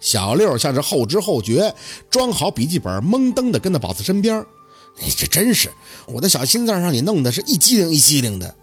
小六像是后知后觉，装好笔记本，懵登的跟在宝四身边。你这真是，我的小心脏让你弄得是一激灵一激灵的，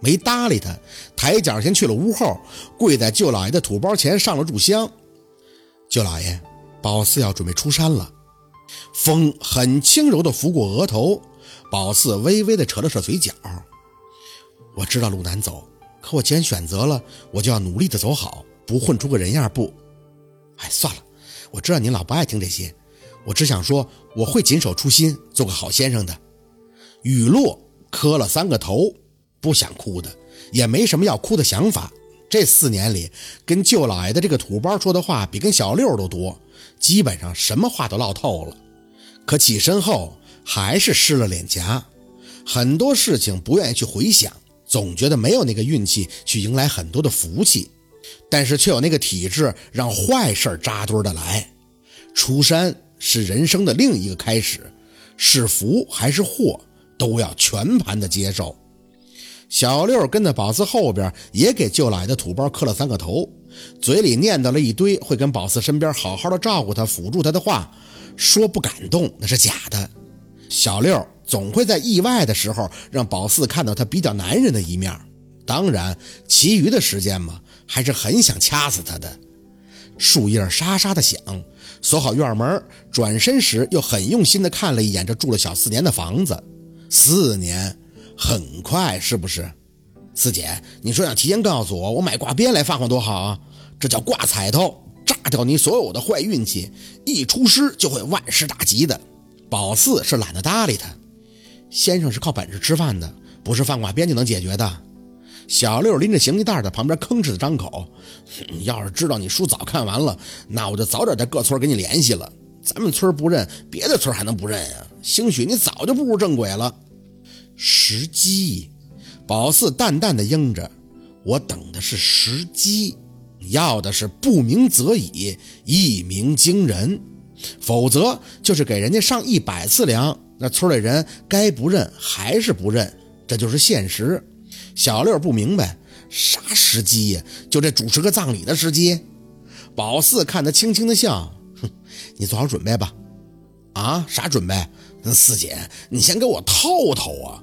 没搭理他，抬脚先去了屋后，跪在舅老爷的土包前上了炷香。舅老爷，宝四要准备出山了。风很轻柔的拂过额头，宝四微微的扯了扯嘴角。我知道路难走，可我既然选择了，我就要努力的走好，不混出个人样不。哎，算了，我知道您老不爱听这些，我只想说，我会谨守初心，做个好先生的。雨落磕了三个头，不想哭的，也没什么要哭的想法。这四年里，跟舅老爷的这个土包说的话比跟小六都多，基本上什么话都唠透了。可起身后还是湿了脸颊，很多事情不愿意去回想。总觉得没有那个运气去迎来很多的福气，但是却有那个体质让坏事扎堆的来。出山是人生的另一个开始，是福还是祸，都要全盘的接受。小六跟在宝四后边，也给舅老爷的土包磕了三个头，嘴里念叨了一堆会跟宝四身边好好的照顾他、辅助他的话，说不感动那是假的。小六。总会在意外的时候让宝四看到他比较男人的一面，当然，其余的时间嘛，还是很想掐死他的。树叶沙沙的响，锁好院门，转身时又很用心的看了一眼这住了小四年的房子。四年很快，是不是？四姐，你说想提前告诉我，我买挂鞭来放放多好啊！这叫挂彩头，炸掉你所有的坏运气，一出师就会万事大吉的。宝四是懒得搭理他。先生是靠本事吃饭的，不是放挂鞭就能解决的。小六拎着行李袋在旁边吭哧的张口：“要是知道你书早看完了，那我就早点在各村给你联系了。咱们村不认，别的村还能不认呀？兴许你早就步入正轨了。”时机，宝四淡淡的应着：“我等的是时机，要的是不鸣则已，一鸣惊人。否则就是给人家上一百次粮。”那村里人该不认还是不认，这就是现实。小六不明白啥时机呀？就这主持个葬礼的时机。宝四看他轻轻的笑，哼，你做好准备吧。啊，啥准备？四姐，你先给我透透啊。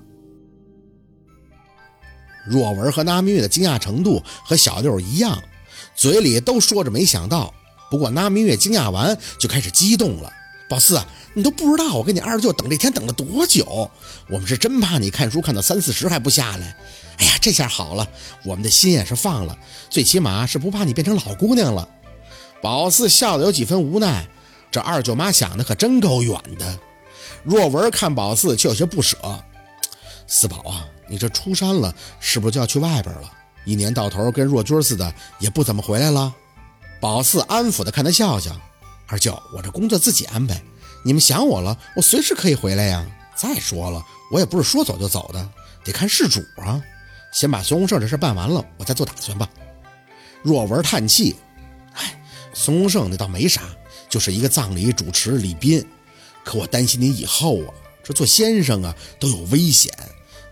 若文和那明月的惊讶程度和小六一样，嘴里都说着没想到。不过那明月惊讶完就开始激动了。宝四，你都不知道我跟你二舅等这天等了多久，我们是真怕你看书看到三四十还不下来。哎呀，这下好了，我们的心也是放了，最起码是不怕你变成老姑娘了。宝四笑得有几分无奈，这二舅妈想的可真够远的。若文看宝四却有些不舍，四宝啊，你这出山了，是不是就要去外边了？一年到头跟若君似的，也不怎么回来了。宝四安抚的看他笑笑。二舅，我这工作自己安排，你们想我了，我随时可以回来呀。再说了，我也不是说走就走的，得看事主啊。先把孙洪胜这事办完了，我再做打算吧。若文叹气，哎，孙洪胜那倒没啥，就是一个葬礼主持礼宾。可我担心你以后啊，这做先生啊都有危险。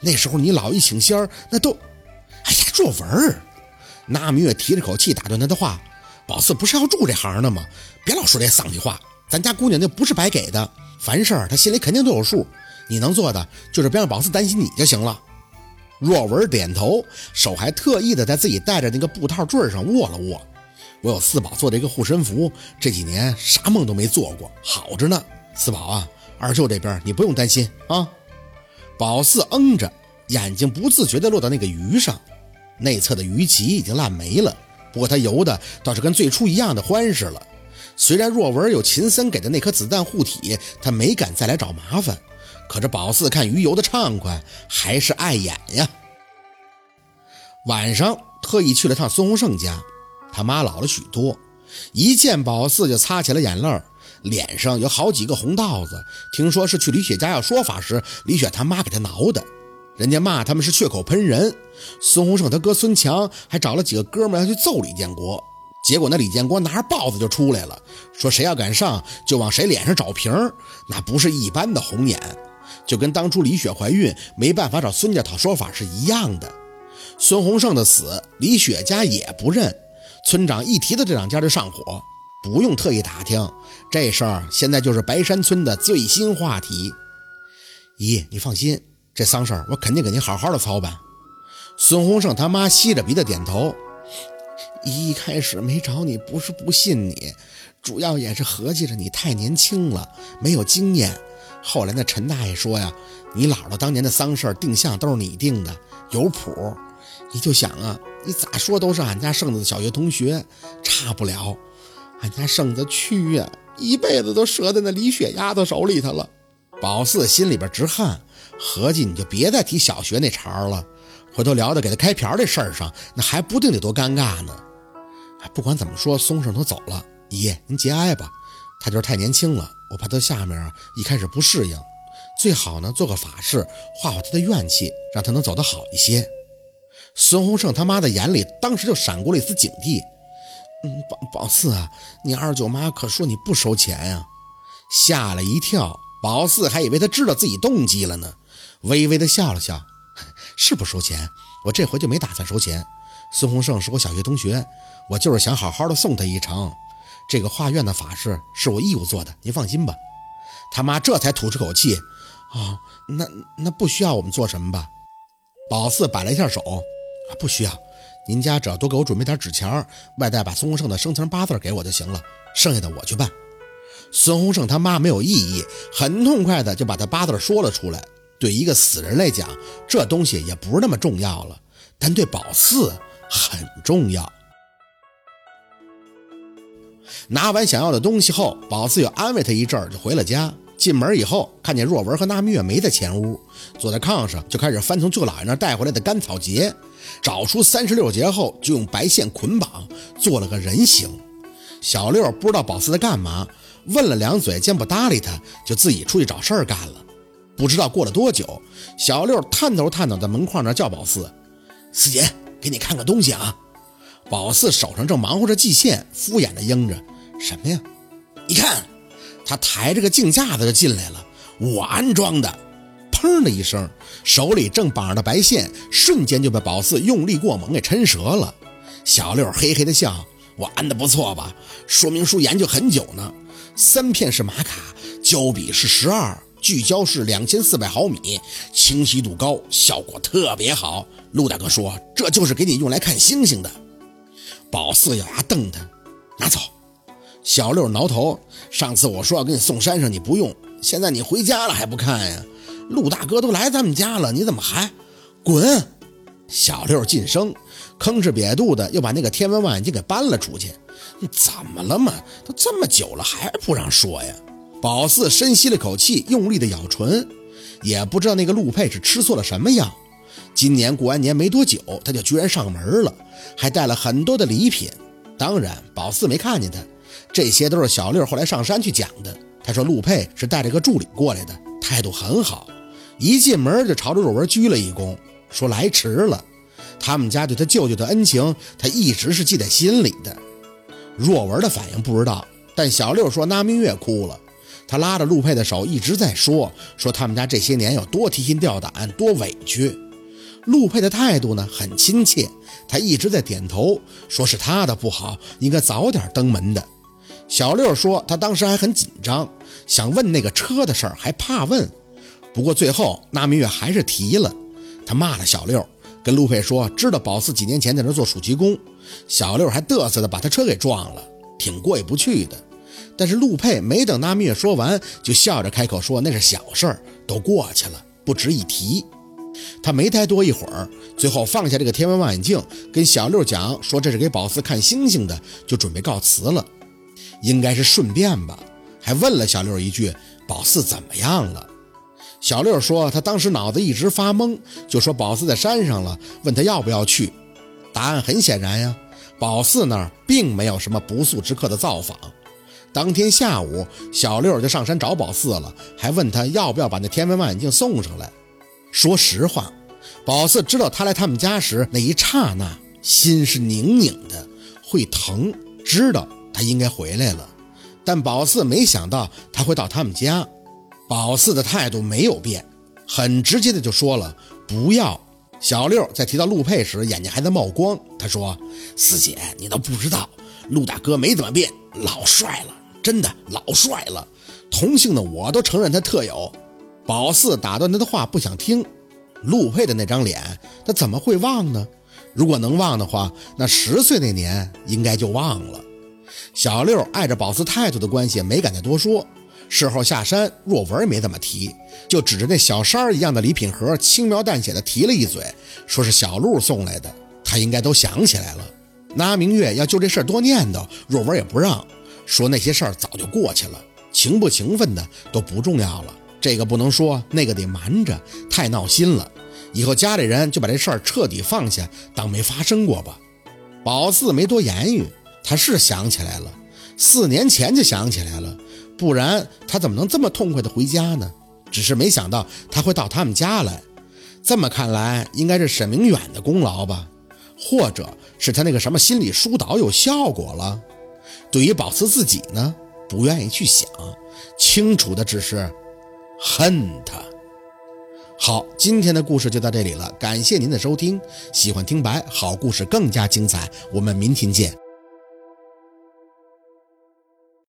那时候你老一请仙儿，那都……哎呀，若文，那明月提着口气打断他的话。宝四不是要住这行的吗？别老说这丧气话。咱家姑娘那不是白给的，凡事她心里肯定都有数。你能做的就是别让宝四担心你就行了。若文点头，手还特意的在自己戴着那个布套坠上握了握。我有四宝做的一个护身符，这几年啥梦都没做过，好着呢。四宝啊，二舅这边你不用担心啊。宝四嗯着，眼睛不自觉地落到那个鱼上，内侧的鱼鳍已经烂没了。不过他游的倒是跟最初一样的欢实了。虽然若文有秦森给的那颗子弹护体，他没敢再来找麻烦。可这宝四看鱼游的畅快，还是碍眼呀。晚上特意去了趟孙洪胜家，他妈老了许多，一见宝四就擦起了眼泪，脸上有好几个红道子。听说是去李雪家要说法时，李雪他妈给他挠的。人家骂他们是血口喷人，孙洪胜他哥孙强还找了几个哥们要去揍李建国，结果那李建国拿着豹子就出来了，说谁要敢上就往谁脸上找瓶儿那不是一般的红眼，就跟当初李雪怀孕没办法找孙家讨说法是一样的。孙洪胜的死，李雪家也不认，村长一提到这两家就上火，不用特意打听，这事儿现在就是白山村的最新话题。姨，你放心，这丧事儿我肯定给您好好的操办。孙洪胜他妈吸着鼻子点头。一开始没找你，不是不信你，主要也是合计着你太年轻了，没有经验。后来那陈大爷说呀，你姥姥当年的丧事定相都是你定的，有谱。你就想啊，你咋说都是俺家剩子的小学同学，差不了。俺家剩子去呀，一辈子都折在那李雪丫头手里头了。宝四心里边直汗，合计你就别再提小学那茬了，回头聊到给他开瓢这事儿上，那还不定得多尴尬呢。不管怎么说，松生都走了，姨您节哀吧。他就是太年轻了，我怕他下面啊一开始不适应，最好呢做个法事化化他的怨气，让他能走得好一些。孙洪胜他妈的眼里当时就闪过了一丝警惕。嗯，宝宝四啊，你二舅妈可说你不收钱呀？吓了一跳，宝四还以为他知道自己动机了呢，微微的笑了笑，是不收钱，我这回就没打算收钱。孙洪胜是我小学同学，我就是想好好的送他一程。这个画院的法事是我义务做的，您放心吧。他妈这才吐出口气，哦，那那不需要我们做什么吧？宝四摆了一下手，不需要。您家只要多给我准备点纸钱，外带把孙洪胜的生辰八字给我就行了，剩下的我去办。孙洪胜他妈没有异议，很痛快的就把他八字说了出来。对一个死人来讲，这东西也不是那么重要了，但对宝四很重要。拿完想要的东西后，宝四又安慰他一阵儿，就回了家。进门以后，看见若文和那蜜月没在前屋，坐在炕上，就开始翻从舅姥爷那带回来的干草结，找出三十六节后，就用白线捆绑，做了个人形。小六不知道宝四在干嘛，问了两嘴，见不搭理他，就自己出去找事儿干了。不知道过了多久，小六探头探脑在门框那叫宝四：“四姐，给你看个东西啊。”宝四手上正忙活着系线，敷衍的应着。什么呀？你看，他抬着个镜架子就进来了。我安装的，砰的一声，手里正绑着的白线，瞬间就被宝四用力过猛给抻折了。小六嘿嘿的笑：“我安的不错吧？说明书研究很久呢。三片是玛卡，胶比是十二，聚焦是两千四百毫米，清晰度高，效果特别好。陆大哥说，这就是给你用来看星星的。”宝四咬牙瞪他：“拿走。”小六挠头，上次我说要给你送山上，你不用，现在你回家了还不看呀？陆大哥都来咱们家了，你怎么还滚？小六晋升，吭哧瘪肚的又把那个天文望远镜给搬了出去。怎么了嘛？都这么久了还不让说呀？宝四深吸了口气，用力的咬唇，也不知道那个陆佩是吃错了什么药。今年过完年没多久，他就居然上门了，还带了很多的礼品。当然，宝四没看见他。这些都是小六后来上山去讲的。他说陆佩是带着个助理过来的，态度很好，一进门就朝着若文鞠了一躬，说来迟了。他们家对他舅舅的恩情，他一直是记在心里的。若文的反应不知道，但小六说那明月哭了。他拉着陆佩的手一直在说，说他们家这些年有多提心吊胆，多委屈。陆佩的态度呢很亲切，他一直在点头，说是他的不好，应该早点登门的。小六说，他当时还很紧张，想问那个车的事儿，还怕问。不过最后，那明月还是提了。他骂了小六，跟陆佩说，知道宝四几年前在那做暑期工，小六还嘚瑟的把他车给撞了，挺过意不去的。但是陆佩没等那明月说完，就笑着开口说，那是小事儿，都过去了，不值一提。他没待多一会儿，最后放下这个天文望远镜，跟小六讲说这是给宝四看星星的，就准备告辞了。应该是顺便吧，还问了小六一句：“宝四怎么样了？”小六说：“他当时脑子一直发懵，就说宝四在山上了，问他要不要去。”答案很显然呀，宝四那儿并没有什么不速之客的造访。当天下午，小六就上山找宝四了，还问他要不要把那天文望远镜送上来。说实话，宝四知道他来他们家时那一刹那，心是拧拧的，会疼，知道。他应该回来了，但宝四没想到他会到他们家。宝四的态度没有变，很直接的就说了不要。小六在提到陆佩时，眼睛还在冒光。他说：“四姐，你都不知道，陆大哥没怎么变，老帅了，真的老帅了。同姓的我都承认他特有。宝四打断他的话，不想听。陆佩的那张脸，他怎么会忘呢？如果能忘的话，那十岁那年应该就忘了。小六碍着宝四态度的关系，没敢再多说。事后下山，若文没怎么提，就指着那小山一样的礼品盒，轻描淡写的提了一嘴，说是小鹿送来的。他应该都想起来了。那明月要就这事儿多念叨，若文也不让，说那些事儿早就过去了，情不情分的都不重要了。这个不能说，那个得瞒着，太闹心了。以后家里人就把这事儿彻底放下，当没发生过吧。宝四没多言语，他是想起来了，四年前就想起来了，不然他怎么能这么痛快的回家呢？只是没想到他会到他们家来。这么看来，应该是沈明远的功劳吧，或者是他那个什么心理疏导有效果了。对于宝四自己呢，不愿意去想，清楚的只是。恨他。好，今天的故事就到这里了，感谢您的收听。喜欢听白好故事更加精彩，我们明天见。